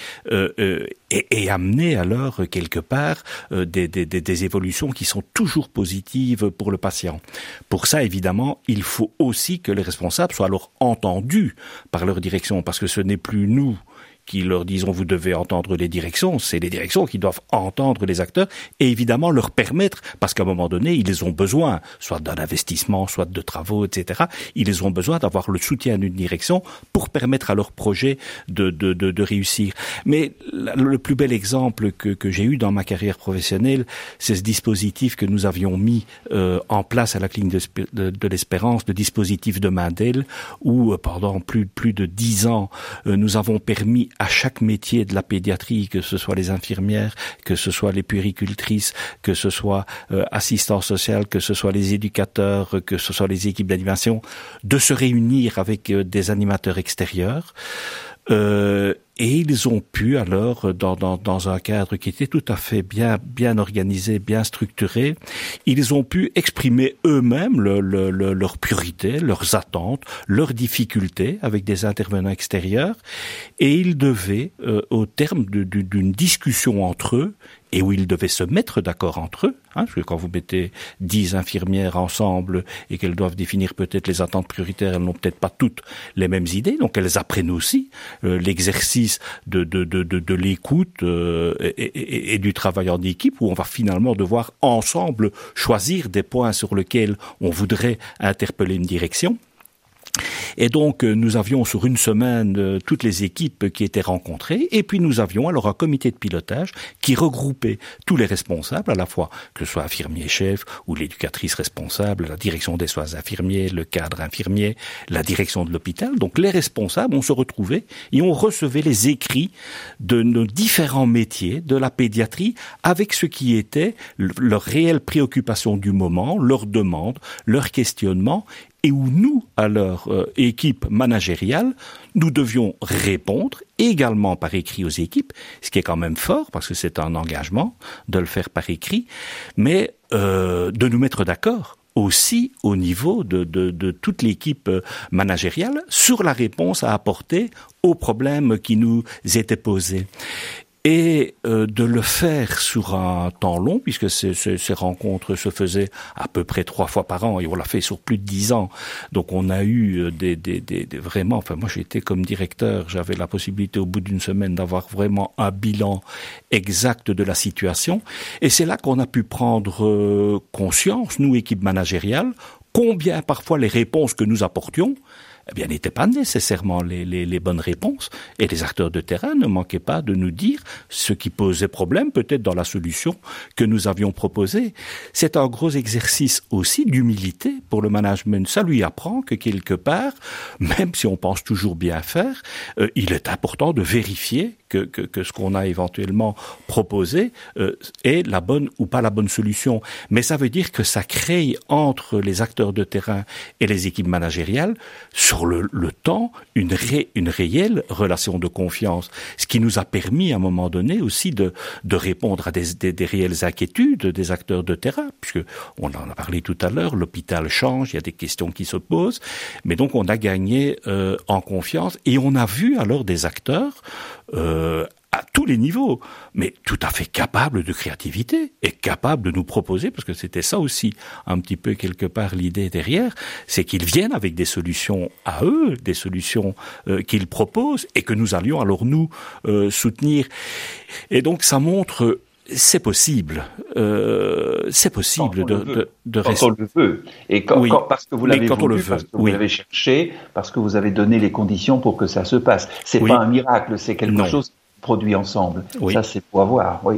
et, et, amener alors quelque part des, des, des évolutions qui sont toujours positives pour le patient. Pour ça, évidemment, il faut aussi que les responsables soient alors entendus par leur direction, parce que ce n'est plus nous qui leur disent vous devez entendre les directions, c'est les directions qui doivent entendre les acteurs et évidemment leur permettre, parce qu'à un moment donné, ils ont besoin, soit d'un investissement, soit de travaux, etc. Ils ont besoin d'avoir le soutien d'une direction pour permettre à leur projet de, de, de, de réussir. Mais le plus bel exemple que, que j'ai eu dans ma carrière professionnelle, c'est ce dispositif que nous avions mis euh, en place à la clinique de, de, l'Espérance, le dispositif de Mandel, où euh, pendant plus, plus de dix ans, euh, nous avons permis à chaque métier de la pédiatrie, que ce soit les infirmières, que ce soit les puéricultrices, que ce soit euh, assistants sociaux, que ce soit les éducateurs, que ce soit les équipes d'animation, de se réunir avec euh, des animateurs extérieurs. Euh, et ils ont pu alors, dans, dans, dans, un cadre qui était tout à fait bien, bien organisé, bien structuré, ils ont pu exprimer eux-mêmes le, le, leurs priorités, leurs attentes, leurs difficultés avec des intervenants extérieurs, et ils devaient, euh, au terme d'une discussion entre eux, et où ils devaient se mettre d'accord entre eux, hein, parce que quand vous mettez dix infirmières ensemble et qu'elles doivent définir peut-être les attentes prioritaires, elles n'ont peut-être pas toutes les mêmes idées, donc elles apprennent aussi euh, l'exercice de, de, de, de, l'écoute euh, et, du travail en équipe, où on va finalement devoir ensemble choisir des points sur lesquels on voudrait interpeller une direction. Et donc, euh, nous avions sur une semaine euh, toutes les équipes qui étaient rencontrées, et puis nous avions alors un comité de pilotage qui regroupait tous les responsables, à la fois que ce soit infirmier chef ou l'éducatrice responsable, la direction des soins infirmiers, le cadre infirmier, la direction de l'hôpital. Donc, les responsables, on se retrouvait et on recevait les écrits de nos différents métiers de la pédiatrie avec ce qui était leur réelle préoccupation du moment, leurs demandes, leurs questionnements et où nous, à leur euh, équipe managériale, nous devions répondre également par écrit aux équipes, ce qui est quand même fort parce que c'est un engagement de le faire par écrit, mais euh, de nous mettre d'accord aussi au niveau de, toute l'équipe managériale sur la réponse à apporter aux problèmes qui nous étaient posés et euh, de le faire sur un temps long, puisque ces, ces, rencontres se faisaient à peu près trois fois par an, et on l'a fait sur plus de dix ans. Donc on a eu euh, des, des, des, des vraiment, enfin moi j'étais comme directeur, j'avais la possibilité au bout d'une semaine d'avoir vraiment un bilan exact de la situation, et c'est là qu'on a pu prendre euh, conscience, nous équipe managériale, combien parfois les réponses que nous apportions eh bien, n'étaient pas nécessairement les, les, les, bonnes réponses. Et les acteurs de terrain ne manquaient pas de nous dire ce qui posait problème, peut-être dans la solution que nous avions proposée. C'est un gros exercice aussi d'humilité pour le management. Ça lui apprend que quelque part, même si on pense toujours bien faire, euh, il est important de vérifier que, que, que ce qu'on a éventuellement proposé euh, est la bonne ou pas la bonne solution. Mais ça veut dire que ça crée entre les acteurs de terrain et les équipes managériales sur le, le temps une, ré, une réelle relation de confiance, ce qui nous a permis à un moment donné aussi de, de répondre à des, des, des réelles inquiétudes des acteurs de terrain, puisque on en a parlé tout à l'heure, l'hôpital change, il y a des questions qui se posent, mais donc on a gagné euh, en confiance et on a vu alors des acteurs euh, à tous les niveaux, mais tout à fait capable de créativité et capable de nous proposer, parce que c'était ça aussi un petit peu quelque part l'idée derrière, c'est qu'ils viennent avec des solutions à eux, des solutions euh, qu'ils proposent et que nous allions alors nous euh, soutenir. Et donc ça montre c'est possible. Euh, c'est possible de, de, de, quand rester. on le veut. Et quand, oui. quand parce que vous l'avez voulu, parce que oui. vous l'avez cherché, parce que vous avez donné les conditions pour que ça se passe. C'est oui. pas un miracle, c'est quelque non. chose produit ensemble. Ça, c'est pour avoir, oui.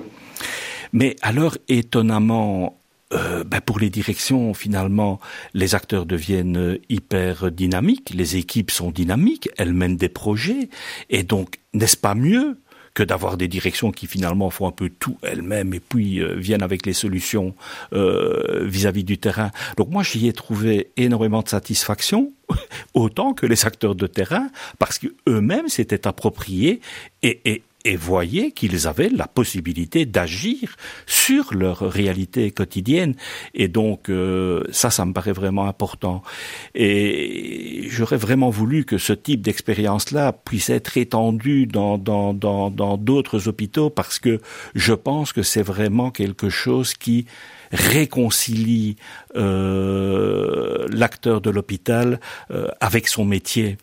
Mais alors, étonnamment, euh, ben pour les directions, finalement, les acteurs deviennent hyper dynamiques, les équipes sont dynamiques, elles mènent des projets, et donc, n'est-ce pas mieux que d'avoir des directions qui finalement font un peu tout elles-mêmes et puis euh, viennent avec les solutions vis-à-vis -vis du terrain. Donc moi j'y ai trouvé énormément de satisfaction, autant que les acteurs de terrain, parce qu'eux-mêmes s'étaient appropriés et, et, et voyaient qu'ils avaient la possibilité d'agir sur leur réalité quotidienne. Et donc ça, ça me paraît vraiment important. Et j'aurais vraiment voulu que ce type d'expérience-là puisse être étendu dans dans dans dans d'autres hôpitaux parce que je pense que c'est vraiment quelque chose qui réconcilie euh, l'acteur de l'hôpital avec son métier,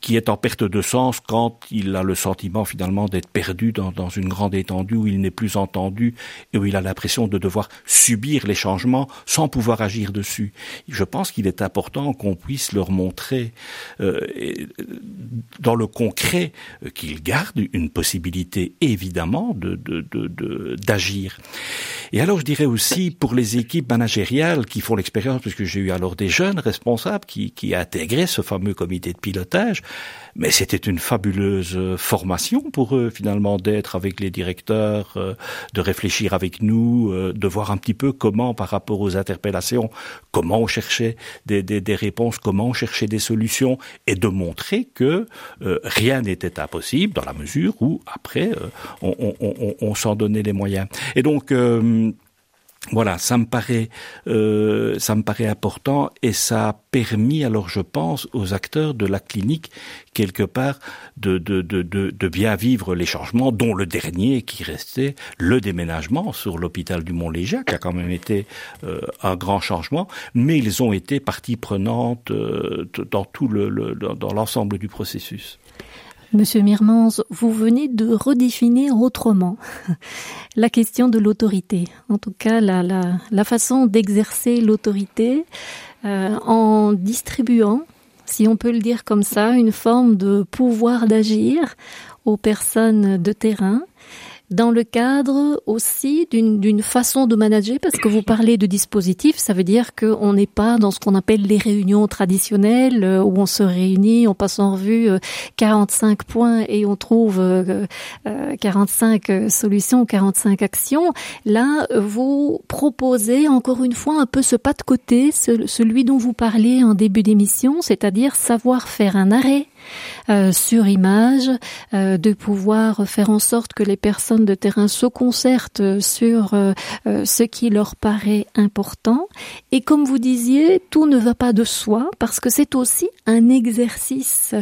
qui est en perte de sens quand il a le sentiment finalement d'être perdu dans, dans une grande étendue où il n'est plus entendu et où il a l'impression de devoir subir les changements sans pouvoir agir dessus. Je pense qu'il est important qu'on puisse leur montrer euh, dans le concret euh, qu'ils gardent une possibilité évidemment de. De, et alors je dirais aussi pour les équipes managériales qui font l'expérience, puisque j'ai eu alors des jeunes responsables qui, qui intégraient ce fameux comité de pilotage, mais c'était une fabuleuse euh, formation pour eux finalement d'être avec les directeurs, euh, de réfléchir avec nous, euh, de voir un petit peu comment par rapport aux interpellations, comment on cherchait des, des, réponses, comment on cherchait des solutions, et de montrer que rien n'était impossible dans la mesure où après on, on s'en donnait les moyens. Et donc voilà, ça me paraît, euh, ça me paraît important et ça a permis, alors je pense, aux acteurs de la clinique quelque part de de, de, de, bien vivre les changements, dont le dernier qui restait le déménagement sur l'hôpital du Mont-Léger, qui a quand même été euh, un grand changement, mais ils ont été partie prenante euh, dans tout le, le dans l'ensemble du processus. Monsieur Mirmans, vous venez de redéfinir autrement la question de l'autorité. En tout cas, la, la, la façon d'exercer l'autorité euh, en distribuant, si on peut le dire comme ça, une forme de pouvoir d'agir aux personnes de terrain dans le cadre aussi d'une façon de manager, parce que vous parlez de dispositif, ça veut dire qu'on n'est pas dans ce qu'on appelle les réunions traditionnelles, euh, où on se réunit, on passe en revue 45 euh, points et on trouve 45 euh, solutions, 45 actions. Là, vous proposez encore une fois un peu ce pas de côté, celui dont vous parlez en début d'émission, c'est-à-dire savoir faire un arrêt euh, sur image, euh, de pouvoir faire en sorte que les personnes de terrain se concertent sur euh, ce qui leur paraît important. Et comme vous disiez, tout ne va pas de soi parce que c'est aussi un exercice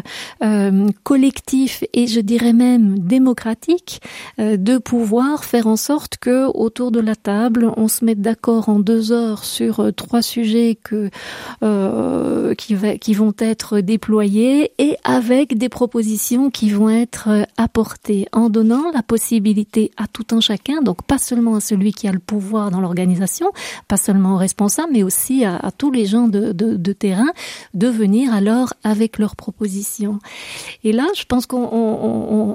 collectif et je dirais même démocratique de pouvoir faire en sorte que autour de la table, on se mette d'accord en deux heures sur trois sujets que qui, va, qui vont être déployés et avec des propositions qui vont être euh, apportées en donnant la possibilité à tout un chacun, donc pas seulement à celui qui a le pouvoir dans l'organisation, pas seulement aux responsables, mais aussi à, tous les gens de, terrain, de venir alors avec leurs propositions. Et là, je pense qu'on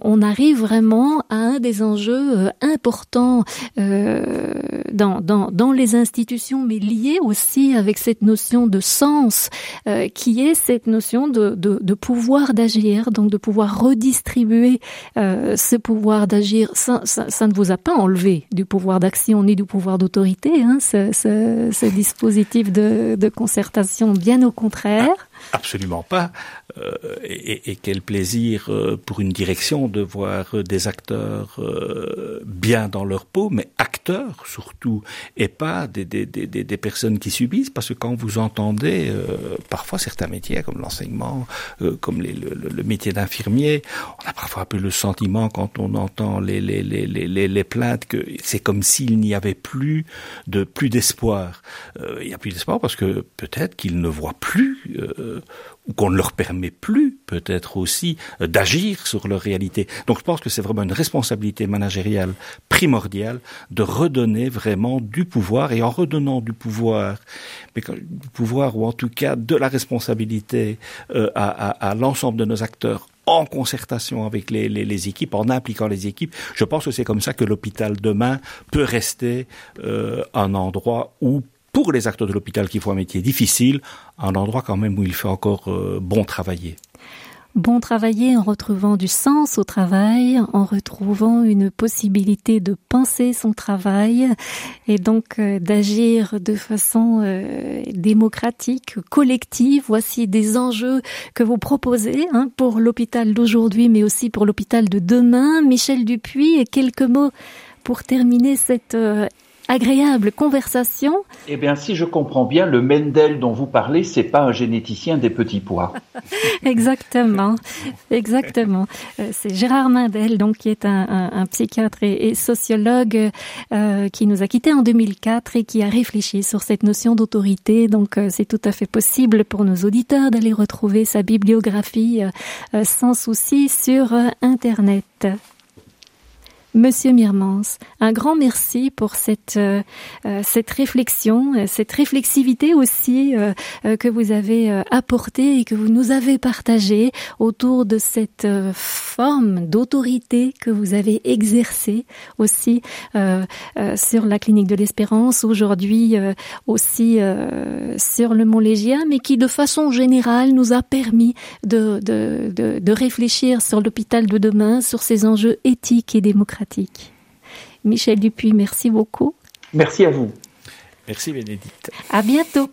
on, arrive vraiment à un des enjeux euh, importants euh, dans, les institutions, mais liés aussi avec cette notion de sens, qui est cette notion de pouvoir d'agir, donc de pouvoir redistribuer euh, ce pouvoir d'agir. Ça, ne vous a pas enlevé du pouvoir d'action ni du pouvoir d'autorité, hein, ce, dispositif de concertation, bien au contraire. Absolument pas. Euh, et, et, quel plaisir euh, pour une direction de voir euh, des acteurs euh, bien dans leur peau, mais acteurs surtout, et pas des, des, des, des personnes qui subissent, parce que quand vous entendez euh, parfois certains métiers comme l'enseignement, euh, comme les, le, le, métier d'infirmier, on a parfois un peu le sentiment quand on entend les, les, les, les, les plaintes que c'est comme s'il n'y avait plus de plus d'espoir. il n'y a plus d'espoir parce que peut-être qu'ils ne voient plus ou qu'on ne leur permet plus peut-être aussi euh, d'agir sur leur réalité. Donc je pense que c'est vraiment une responsabilité managériale primordiale de redonner vraiment du pouvoir et en redonnant du pouvoir, mais du pouvoir ou en tout cas de la responsabilité euh, à, l'ensemble de nos acteurs en concertation avec les, équipes, en impliquant les équipes. Je pense que c'est comme ça que l'hôpital demain peut rester euh, un endroit où pour les acteurs de l'hôpital qui font un métier difficile, un endroit quand même où il fait encore euh, bon travailler. Bon travailler en retrouvant du sens au travail, en retrouvant une possibilité de penser son travail et donc euh, d'agir de façon euh, démocratique, collective. Voici des enjeux que vous proposez hein, pour l'hôpital d'aujourd'hui, mais aussi pour l'hôpital de demain. Michel Dupuis, quelques mots pour terminer cette euh, agréable conversation. Eh bien, si je comprends bien, le Mendel dont vous parlez, c'est pas un généticien des petits pois. exactement, exactement. Euh, c'est Gérard Mendel, donc qui est un, un, un psychiatre et, et sociologue euh, qui nous a quittés en 2004 et qui a réfléchi sur cette notion d'autorité. Donc, euh, c'est tout à fait possible pour nos auditeurs d'aller retrouver sa bibliographie euh, sans souci sur Internet. Monsieur Mirmans, un grand merci pour cette euh, euh cette réflexion, euh, cette réflexivité aussi que vous avez apportée et que vous nous avez partagée autour de cette forme d'autorité que vous avez exercée aussi sur la clinique de l'Espérance, aujourd'hui aussi sur le Mont Légia, mais qui de façon générale nous a permis de, de, de réfléchir sur l'hôpital de demain, sur ses enjeux éthiques et démocratiques. Michel Dupuis, merci beaucoup. Merci à vous. Merci Bénédicte. À bientôt.